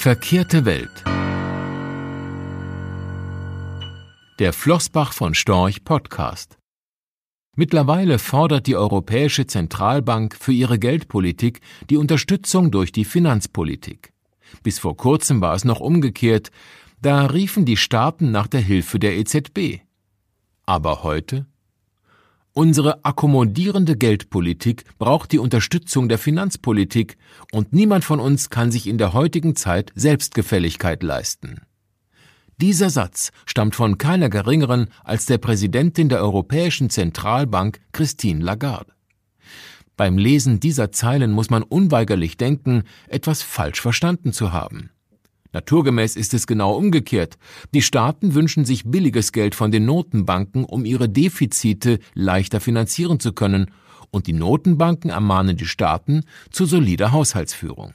Verkehrte Welt. Der Flossbach von Storch Podcast. Mittlerweile fordert die Europäische Zentralbank für ihre Geldpolitik die Unterstützung durch die Finanzpolitik. Bis vor kurzem war es noch umgekehrt, da riefen die Staaten nach der Hilfe der EZB. Aber heute? Unsere akkommodierende Geldpolitik braucht die Unterstützung der Finanzpolitik, und niemand von uns kann sich in der heutigen Zeit Selbstgefälligkeit leisten. Dieser Satz stammt von keiner geringeren als der Präsidentin der Europäischen Zentralbank Christine Lagarde. Beim Lesen dieser Zeilen muss man unweigerlich denken, etwas falsch verstanden zu haben. Naturgemäß ist es genau umgekehrt. Die Staaten wünschen sich billiges Geld von den Notenbanken, um ihre Defizite leichter finanzieren zu können, und die Notenbanken ermahnen die Staaten zu solider Haushaltsführung.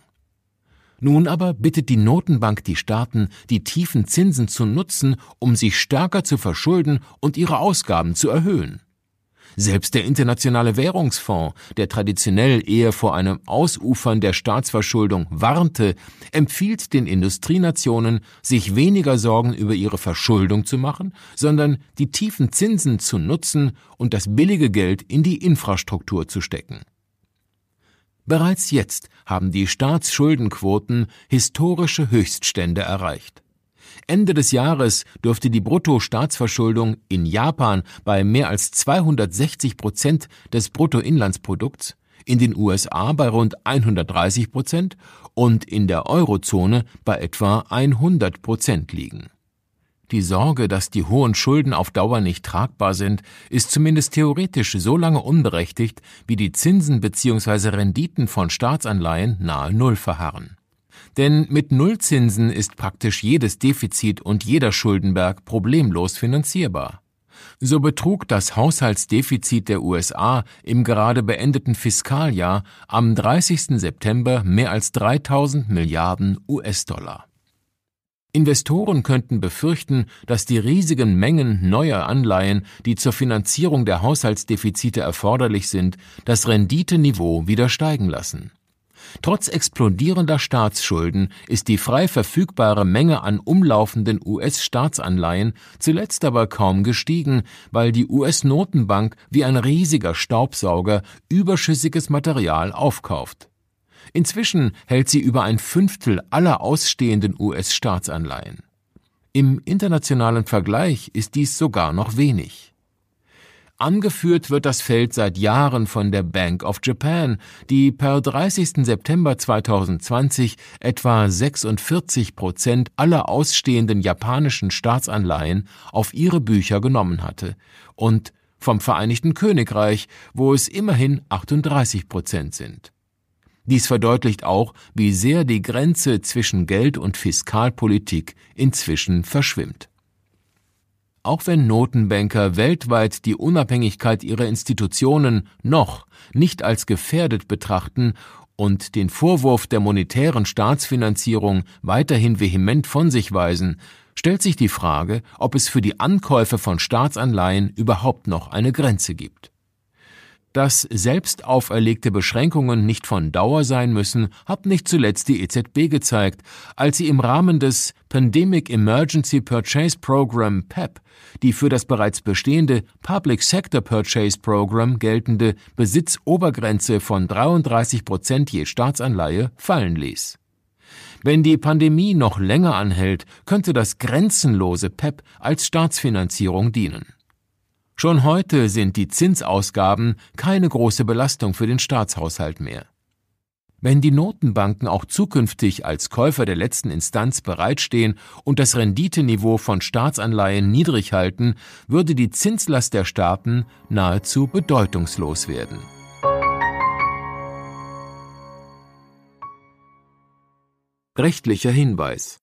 Nun aber bittet die Notenbank die Staaten, die tiefen Zinsen zu nutzen, um sich stärker zu verschulden und ihre Ausgaben zu erhöhen. Selbst der Internationale Währungsfonds, der traditionell eher vor einem Ausufern der Staatsverschuldung warnte, empfiehlt den Industrienationen, sich weniger Sorgen über ihre Verschuldung zu machen, sondern die tiefen Zinsen zu nutzen und das billige Geld in die Infrastruktur zu stecken. Bereits jetzt haben die Staatsschuldenquoten historische Höchststände erreicht. Ende des Jahres dürfte die Bruttostaatsverschuldung in Japan bei mehr als 260 Prozent des Bruttoinlandsprodukts, in den USA bei rund 130 Prozent und in der Eurozone bei etwa 100 Prozent liegen. Die Sorge, dass die hohen Schulden auf Dauer nicht tragbar sind, ist zumindest theoretisch so lange unberechtigt, wie die Zinsen bzw. Renditen von Staatsanleihen nahe Null verharren. Denn mit Nullzinsen ist praktisch jedes Defizit und jeder Schuldenberg problemlos finanzierbar. So betrug das Haushaltsdefizit der USA im gerade beendeten Fiskaljahr am 30. September mehr als 3000 Milliarden US-Dollar. Investoren könnten befürchten, dass die riesigen Mengen neuer Anleihen, die zur Finanzierung der Haushaltsdefizite erforderlich sind, das Renditeniveau wieder steigen lassen. Trotz explodierender Staatsschulden ist die frei verfügbare Menge an umlaufenden US-Staatsanleihen zuletzt aber kaum gestiegen, weil die US-Notenbank wie ein riesiger Staubsauger überschüssiges Material aufkauft. Inzwischen hält sie über ein Fünftel aller ausstehenden US-Staatsanleihen. Im internationalen Vergleich ist dies sogar noch wenig. Angeführt wird das Feld seit Jahren von der Bank of Japan, die per 30. September 2020 etwa 46 Prozent aller ausstehenden japanischen Staatsanleihen auf ihre Bücher genommen hatte und vom Vereinigten Königreich, wo es immerhin 38 Prozent sind. Dies verdeutlicht auch, wie sehr die Grenze zwischen Geld- und Fiskalpolitik inzwischen verschwimmt. Auch wenn Notenbanker weltweit die Unabhängigkeit ihrer Institutionen noch nicht als gefährdet betrachten und den Vorwurf der monetären Staatsfinanzierung weiterhin vehement von sich weisen, stellt sich die Frage, ob es für die Ankäufe von Staatsanleihen überhaupt noch eine Grenze gibt. Dass selbst auferlegte Beschränkungen nicht von Dauer sein müssen, hat nicht zuletzt die EZB gezeigt, als sie im Rahmen des Pandemic Emergency Purchase Program PEP die für das bereits bestehende Public Sector Purchase Program geltende Besitzobergrenze von 33 Prozent je Staatsanleihe fallen ließ. Wenn die Pandemie noch länger anhält, könnte das grenzenlose PEP als Staatsfinanzierung dienen. Schon heute sind die Zinsausgaben keine große Belastung für den Staatshaushalt mehr. Wenn die Notenbanken auch zukünftig als Käufer der letzten Instanz bereitstehen und das Renditeniveau von Staatsanleihen niedrig halten, würde die Zinslast der Staaten nahezu bedeutungslos werden. Rechtlicher Hinweis